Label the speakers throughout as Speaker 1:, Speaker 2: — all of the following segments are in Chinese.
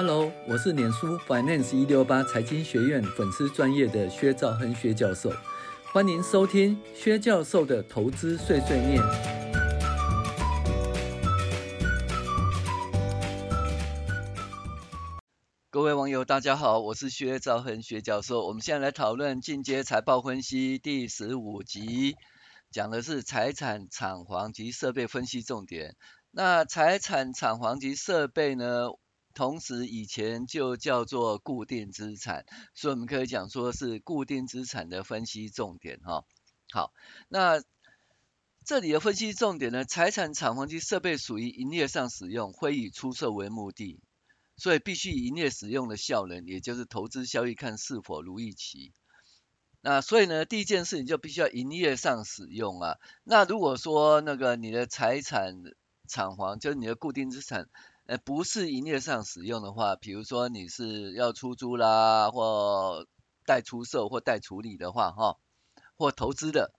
Speaker 1: Hello，我是脸书 Finance 一六八财经学院粉丝专业的薛兆亨薛教授，欢迎收听薛教授的投资碎碎念。各位网友，大家好，我是薛兆亨薛教授。我们现在来讨论进阶财报分析第十五集，讲的是财产、厂房及设备分析重点。那财产、厂房及设备呢？同时，以前就叫做固定资产，所以我们可以讲说是固定资产的分析重点哈。好，那这里的分析重点呢，财产、厂房及设备属于营业上使用，会以出售为目的，所以必须营业使用的效能，也就是投资效益看是否如预期。那所以呢，第一件事情就必须要营业上使用啊。那如果说那个你的财产、厂房就是你的固定资产。呃，不是营业上使用的话，比如说你是要出租啦，或待出售或待处理的话，哈，或投资的，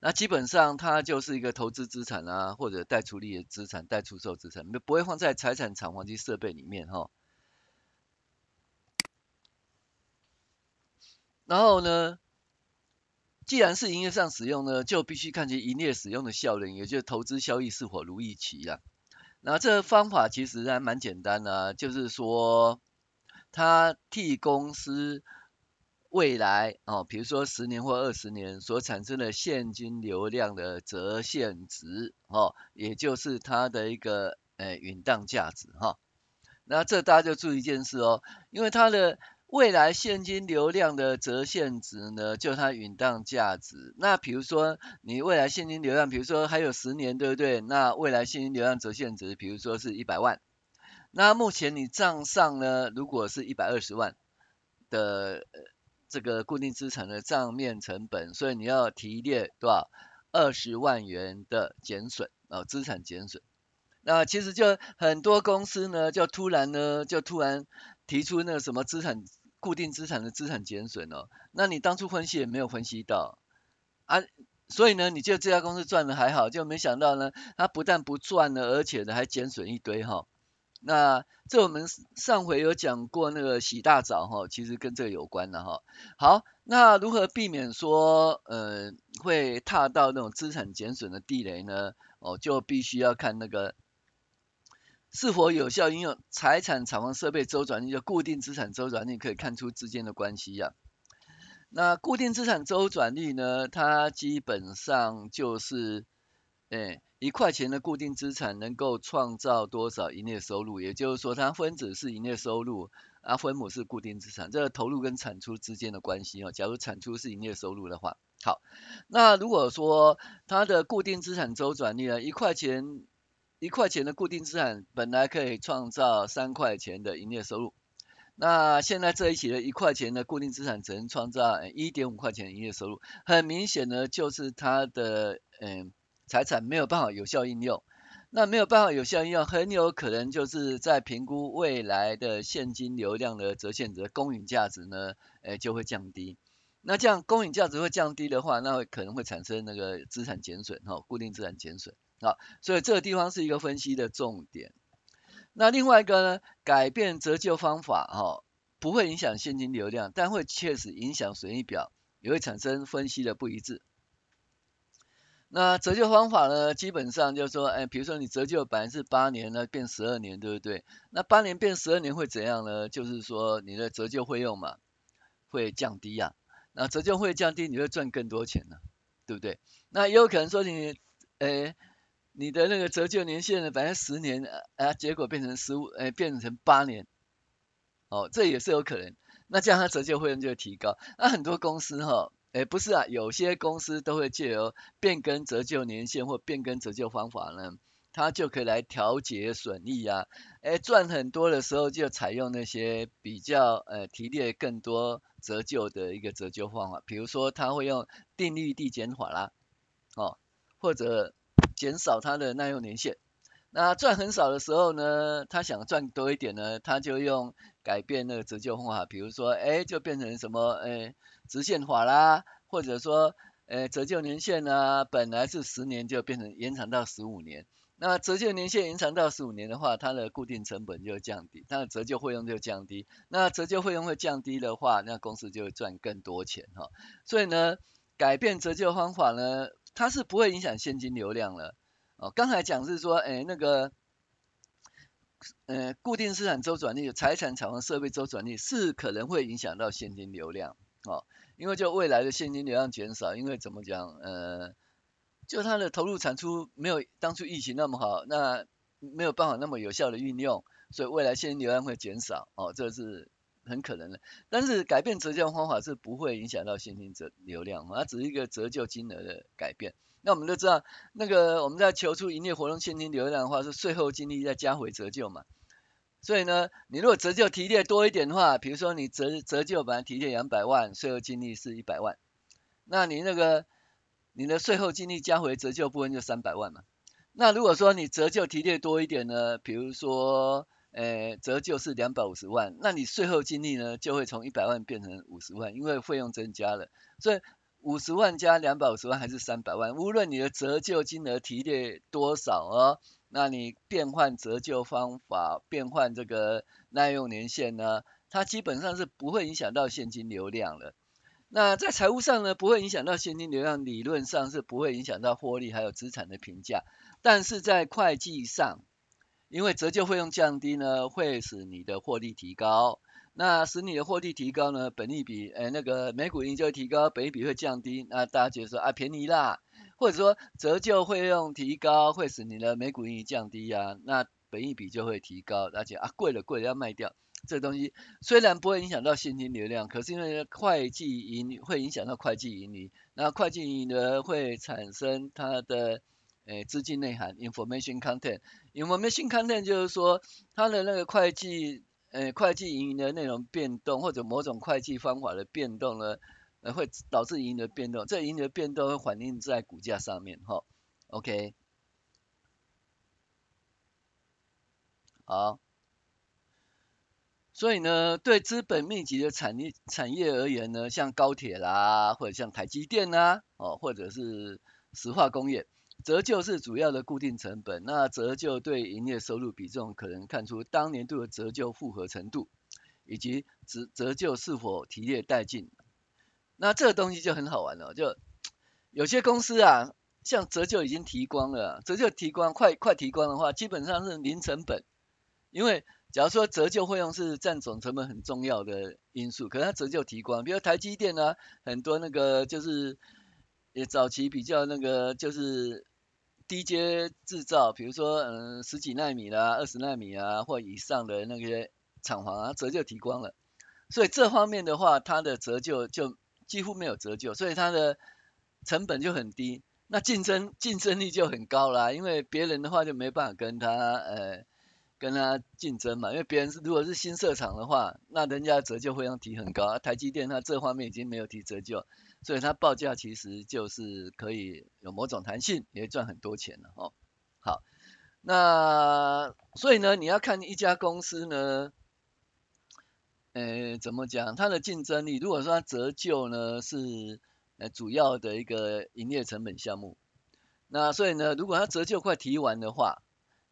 Speaker 1: 那基本上它就是一个投资资产啊，或者待处理的资产、待出售资产，不会放在财产、厂房及设备里面，哈。然后呢，既然是营业上使用呢，就必须看其营业使用的效能，也就是投资效益是否如预期啊。那这方法其实还蛮简单的，就是说，他替公司未来哦，比如说十年或二十年所产生的现金流量的折现值哦，也就是它的一个呃允当价值哈。那这大家就注意一件事哦，因为它的。未来现金流量的折现值呢，就它允当价值。那比如说你未来现金流量，比如说还有十年，对不对？那未来现金流量折现值，比如说是一百万。那目前你账上呢，如果是一百二十万的这个固定资产的账面成本，所以你要提列多少？二十万元的减损啊，资产减损。那其实就很多公司呢，就突然呢，就突然提出那个什么资产。固定资产的资产减损哦，那你当初分析也没有分析到啊，所以呢，你觉得这家公司赚的还好，就没想到呢，它不但不赚了，而且呢还减损一堆哈。那这我们上回有讲过那个洗大澡哈，其实跟这个有关的哈。好，那如何避免说呃会踏到那种资产减损的地雷呢？哦，就必须要看那个。是否有效应用财产、厂房、设备周转率，就固定资产周转率，可以看出之间的关系呀、那固定资产周转率呢？它基本上就是，哎，一块钱的固定资产能够创造多少营业收入？也就是说，它分子是营业收入，啊，分母是固定资产，这个投入跟产出之间的关系哦。假如产出是营业收入的话，好，那如果说它的固定资产周转率呢，一块钱。一块钱的固定资产本来可以创造三块钱的营业收入，那现在这一期的一块钱的固定资产只能创造一点五块钱的营业收入，很明显呢，就是它的嗯财产没有办法有效应用，那没有办法有效应用，很有可能就是在评估未来的现金流量的折现值公允价值呢，诶就会降低，那这样公允价值会降低的话，那会可能会产生那个资产减损哈，固定资产减损。好，所以这个地方是一个分析的重点。那另外一个呢，改变折旧方法哈，不会影响现金流量，但会确实影响损益表，也会产生分析的不一致。那折旧方法呢，基本上就是说，哎，比如说你折旧本来是八年呢，变十二年，对不对？那八年变十二年会怎样呢？就是说你的折旧费用嘛，会降低呀、啊。那折旧会降低，你会赚更多钱呢、对不对？那也有可能说你，哎。你的那个折旧年限呢，本来十年，啊，结果变成十五，哎，变成八年，哦，这也是有可能。那这样它折旧费用就会提高。那很多公司哈，哎，不是啊，有些公司都会借由变更折旧年限或变更折旧方法呢，它就可以来调节损益啊。哎，赚很多的时候就采用那些比较呃提列更多折旧的一个折旧方法，比如说它会用定率递减法啦，哦，或者。减少它的耐用年限，那赚很少的时候呢，他想赚多一点呢，他就用改变那个折旧方法，比如说，哎，就变成什么，哎，直线法啦，或者说，哎，折旧年限呢，本来是十年就变成延长到十五年，那折旧年限延长到十五年的话，它的固定成本就降低，它的折旧费用就降低。那折旧费用会降低的话，那公司就会赚更多钱哈。所以呢，改变折旧方法呢，它是不会影响现金流量了。哦，刚才讲是说，哎，那个，呃，固定资产周转率、财产、厂房、设备周转率是可能会影响到现金流量。哦，因为就未来的现金流量减少，因为怎么讲，呃。就它的投入产出没有当初疫情那么好，那没有办法那么有效的运用，所以未来现金流量会减少，哦，这是很可能的。但是改变折旧方法是不会影响到现金折流量，它只是一个折旧金额的改变。那我们都知道，那个我们在求出营业活动现金流量的话，是税后净利再加回折旧嘛。所以呢，你如果折旧提列多一点的话，比如说你折折旧本来提列两百万，税后净利是一百万，那你那个。你的税后净利加回折旧部分就三百万嘛。那如果说你折旧提列多一点呢，比如说，呃，折旧是两百五十万，那你税后净利呢就会从一百万变成五十万，因为费用增加了。所以五十万加两百五十万还是三百万，无论你的折旧金额提列多少哦，那你变换折旧方法，变换这个耐用年限呢，它基本上是不会影响到现金流量了。那在财务上呢，不会影响到现金流量，理论上是不会影响到获利还有资产的评价。但是在会计上，因为折旧费用降低呢，会使你的获利提高。那使你的获利提高呢，本益比，哎，那个每股盈就提高，本益比会降低。那大家觉得说啊，便宜啦，或者说折旧费用提高会使你的每股盈降低呀，那本益比就会提高，而且啊，贵了贵了要卖掉。这东西虽然不会影响到现金流量，可是因为会计盈会影响到会计盈余，那会计盈余呢会产生它的诶资金内涵 information content，information content 就是说它的那个会计诶会计盈余的内容变动或者某种会计方法的变动呢，呃会导致盈余的变动，这盈余的变动会反映在股价上面哈，OK，好。所以呢，对资本密集的产业产业而言呢，像高铁啦，或者像台积电啦，哦，或者是石化工业，折旧是主要的固定成本。那折旧对营业收入比重可能看出当年度的折旧复合程度，以及折折旧是否提列殆尽。那这个东西就很好玩了，就有些公司啊，像折旧已经提光了，折旧提光快快提光的话，基本上是零成本，因为。假如说折旧费用是占总成本很重要的因素，可是它折旧提光，比如台积电啊，很多那个就是也早期比较那个就是低阶制造，比如说嗯十几纳米啦、二十纳米啊或以上的那些厂房啊，折旧提光了，所以这方面的话，它的折旧就几乎没有折旧，所以它的成本就很低，那竞争竞争力就很高啦，因为别人的话就没办法跟他呃。跟他竞争嘛，因为别人是如果是新设厂的话，那人家折旧费用提很高，台积电它这方面已经没有提折旧，所以它报价其实就是可以有某种弹性，也赚很多钱了哦。好，那所以呢，你要看一家公司呢，呃，怎么讲，它的竞争力，如果说它折旧呢是呃主要的一个营业成本项目，那所以呢，如果它折旧快提完的话，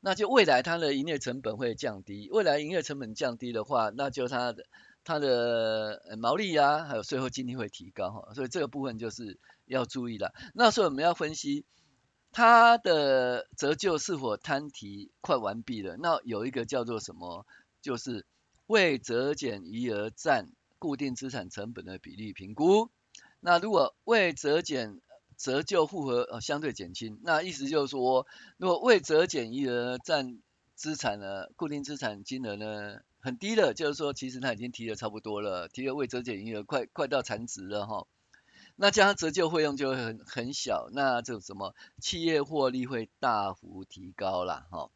Speaker 1: 那就未来它的营业成本会降低，未来营业成本降低的话，那就它的它的毛利啊，还有税后净利会提高哈，所以这个部分就是要注意了。那所以我们要分析它的折旧是否摊提快完毕了。那有一个叫做什么，就是未折减余额占固定资产成本的比例评估。那如果未折减折旧复合呃相对减轻，那意思就是说，如果未折减余额占资产呢，固定资产金额呢很低了，就是说其实它已经提的差不多了，提了未折减余额快快到残值了哈，那这样折旧费用就会很很小，那这什么企业获利会大幅提高了哈。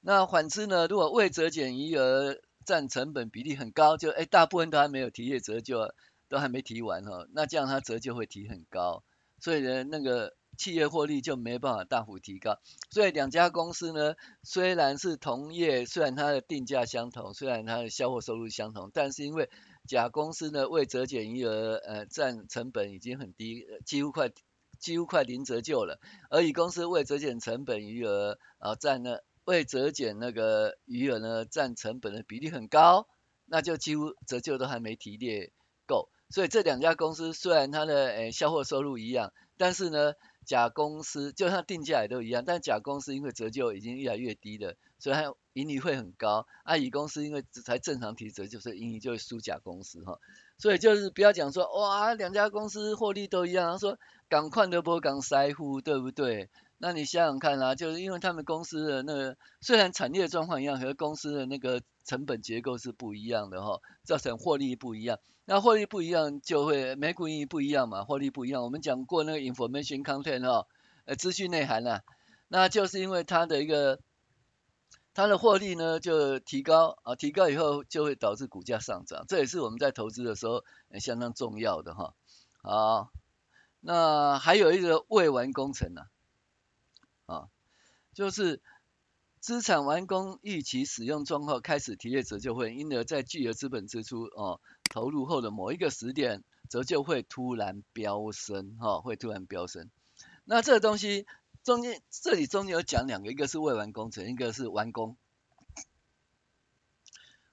Speaker 1: 那反之呢，如果未折减余额占成本比例很高，就哎大部分都还没有提列折旧，都还没提完哈，那这样它折旧会提很高。所以呢，那个企业获利就没办法大幅提高。所以两家公司呢，虽然是同业，虽然它的定价相同，虽然它的销货收入相同，但是因为甲公司呢未折减余额，呃，占成本已经很低，几乎快几乎快零折旧了，而乙公司未折减成本余额啊占了未折减那个余额呢占成本的比例很高，那就几乎折旧都还没提列够，所以这两家公司虽然它的诶销货收入一样，但是呢。甲公司就算定价也都一样，但甲公司因为折旧已经越来越低了，所以它盈利会很高。啊，乙公司因为才正常提折旧，所以盈利就会输甲公司哈。所以就是不要讲说哇，两家公司获利都一样，说赶快的不赶塞乎，对不对？那你想想看啦、啊，就是因为他们公司的那个虽然产业状况一样，和公司的那个成本结构是不一样的哈，造成获利不一样。那获利不一样就会每股盈余不一样嘛，获利不一样。我们讲过那个 information content 哈，呃，资讯内涵啊，那就是因为它的一个它的获利呢就提高啊，提高以后就会导致股价上涨，这也是我们在投资的时候相当重要的哈。好，那还有一个未完工程呢。啊，就是资产完工预期使用状况开始提列折旧会，因而在巨额资本支出哦投入后的某一个时点，折旧会突然飙升，哈、哦，会突然飙升。那这个东西中间这里中间有讲两个，一个是未完工程，一个是完工。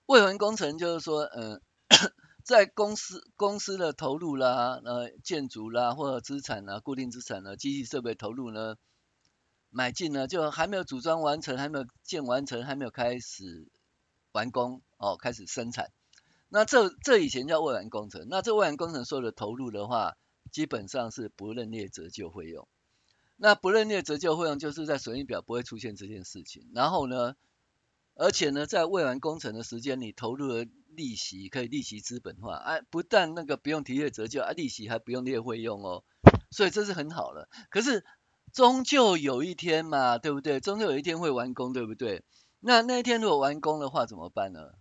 Speaker 1: 未完工程就是说，嗯、呃，在公司公司的投入啦，呃，建筑啦或者资产啦，固定资产呢，机器设备投入呢。买进呢，就还没有组装完成，还没有建完成，还没有开始完工哦，开始生产。那这这以前叫未完工程。那这未完工程所有的投入的话，基本上是不认列折旧费用。那不认列折旧费用，就是在损益表不会出现这件事情。然后呢，而且呢，在未完工程的时间，你投入的利息可以利息资本化啊，不但那个不用提列折旧啊，利息还不用列费用哦，所以这是很好的。可是。终究有一天嘛，对不对？终究有一天会完工，对不对？那那一天如果完工的话怎么办呢？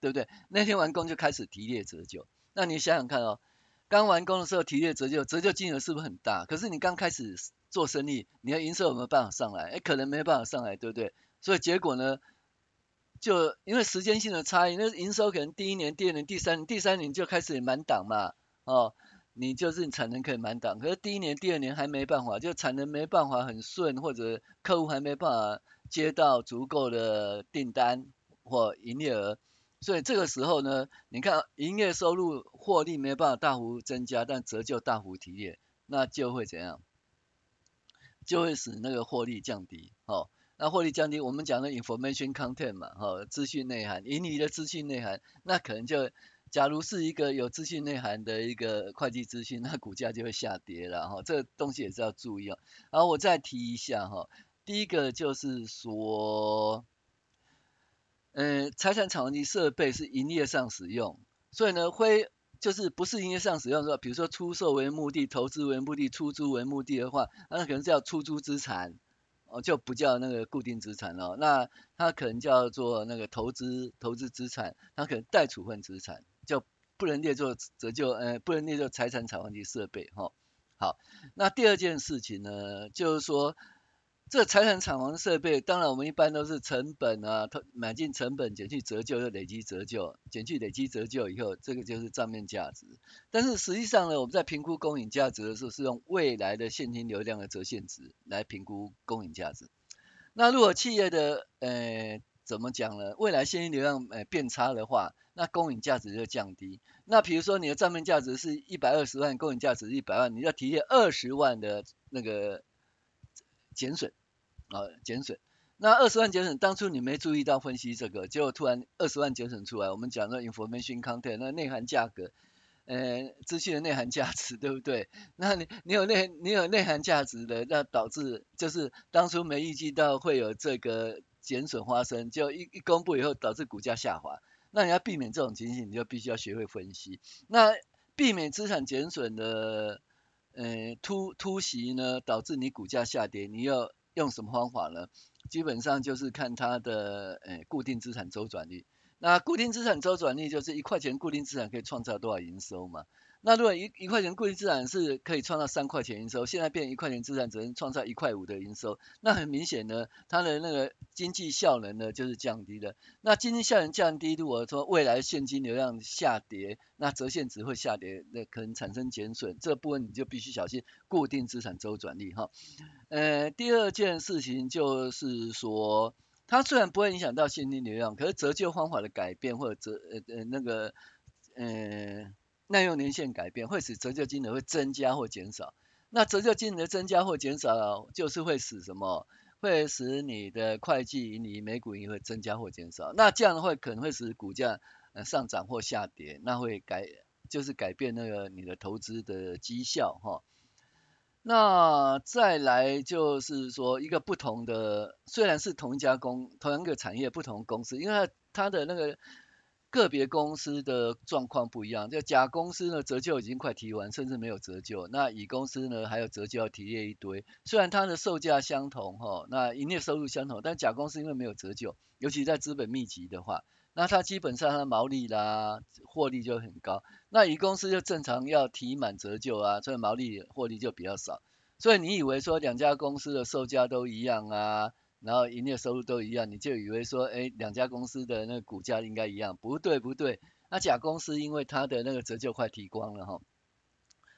Speaker 1: 对不对？那天完工就开始提列折旧。那你想想看哦，刚完工的时候提列折旧，折旧金额是不是很大？可是你刚开始做生意，你的营收有没有办法上来？哎，可能没办法上来，对不对？所以结果呢，就因为时间性的差异，那营收可能第一年、第二年、第三年、第三年就开始满档嘛，哦。你就是产能可以满档，可是第一年、第二年还没办法，就产能没办法很顺，或者客户还没办法接到足够的订单或营业额，所以这个时候呢，你看营业收入获利没办法大幅增加，但折旧大幅提列，那就会怎样？就会使那个获利降低，哦，那获利降低，我们讲的 information content 嘛，哦，资讯内涵，盈余的资讯内涵，那可能就。假如是一个有资讯内涵的一个会计资讯，那股价就会下跌了哈。这个东西也是要注意哦。然后我再提一下哈，第一个就是说，嗯，财产厂房及设备是营业上使用，所以呢，会就是不是营业上使用的话，比如说出售为目的、投资为目的、出租为目的的话，那可能叫出租资产。哦，就不叫那个固定资产了，那它可能叫做那个投资投资资产，它可能待处分资产，就不能列作折旧，呃，不能列作财产厂房及设备，哈、好，那第二件事情呢，就是说。这财产厂房设备，当然我们一般都是成本啊，买进成本减去折旧，又累积折旧，减去累积折旧以后，这个就是账面价值。但是实际上呢，我们在评估公允价值的时候，是用未来的现金流量的折现值来评估公允价值。那如果企业的呃怎么讲呢？未来现金流量呃变差的话，那公允价值就降低。那比如说你的账面价值是一百二十万，公允价值一百万，你要提列二十万的那个。减损，啊，减损。那二十万减损，当初你没注意到分析这个，结果突然二十万减损出来。我们讲的 information content，那内涵价格，呃，资讯的内涵价值，对不对？那你你有内你有内涵价值的，那导致就是当初没预计到会有这个减损发生，就一一公布以后导致股价下滑。那你要避免这种情形，你就必须要学会分析。那避免资产减损的。呃，突突袭呢，导致你股价下跌，你要用什么方法呢？基本上就是看它的呃固定资产周转率。那固定资产周转率就是一块钱固定资产可以创造多少营收嘛？那如果一一块钱固定资产是可以创造三块钱营收，现在变一块钱资产只能创造一块五的营收，那很明显呢，它的那个经济效能呢就是降低的。那经济效能降低，如果说未来现金流量下跌，那折现值会下跌，那可能产生减损，这部分你就必须小心固定资产周转率哈。呃，第二件事情就是说，它虽然不会影响到现金流量，可是折旧方法的改变或者折呃呃那个呃。耐用年限改变会使折旧金额会增加或减少。那折旧金额增加或减少，就是会使什么？会使你的会计盈余、每股盈会增加或减少。那这样的话可能会使股价呃上涨或下跌，那会改就是改变那个你的投资的绩效哈。那再来就是说一个不同的，虽然是同一家公同一个产业不同公司，因为它的那个。个别公司的状况不一样，就甲公司呢折旧已经快提完，甚至没有折旧。那乙公司呢还有折旧要提列一堆。虽然它的售价相同哈，那营业收入相同，但甲公司因为没有折旧，尤其在资本密集的话，那它基本上它的毛利啦、获利就很高。那乙公司就正常要提满折旧啊，所以毛利获利就比较少。所以你以为说两家公司的售价都一样啊？然后营业收入都一样，你就以为说，哎，两家公司的那个股价应该一样，不对不对。那甲公司因为它的那个折旧快提光了哈，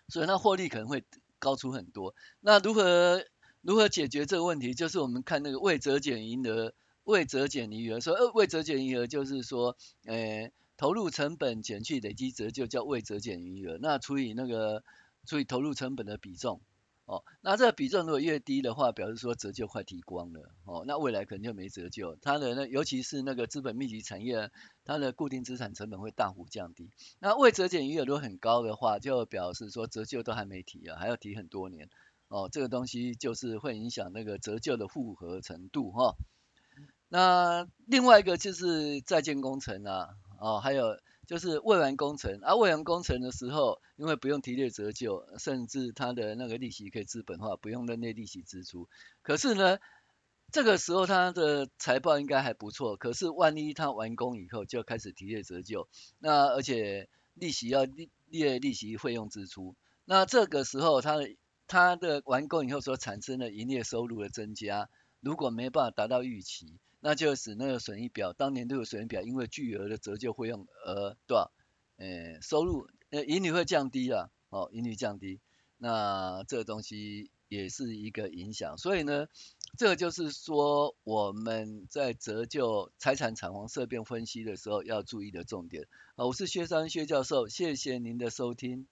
Speaker 1: 所以它获利可能会高出很多。那如何如何解决这个问题？就是我们看那个未折减余额，未折减余额，说呃未折减余额就是说，呃，投入成本减去累积折旧叫未折减余额，那除以那个除以投入成本的比重。哦，那这个比重如果越低的话，表示说折旧快提光了，哦，那未来可能就没折旧。它的那尤其是那个资本密集产业，它的固定资产成本会大幅降低。那未折减余额如果很高的话，就表示说折旧都还没提啊，还要提很多年。哦，这个东西就是会影响那个折旧的复合程度哈、那另外一个就是在建工程啊，哦，还有。就是未完工程，而、啊、未完工程的时候，因为不用提列折旧，甚至它的那个利息可以资本化，不用任列利息支出。可是呢，这个时候它的财报应该还不错。可是万一它完工以后就开始提列折旧，那而且利息要列列利息费用支出，那这个时候它的它的完工以后所产生的营业收入的增加，如果没办法达到预期。那就使那个损益表，当年度的损益表因为巨额的折旧费用而多少？呃，收入呃盈余会降低啊，哦，盈余降低，那这个东西也是一个影响。所以呢，这个就是说我们在折旧财产偿还色变分析的时候要注意的重点。好，我是薛三薛教授，谢谢您的收听。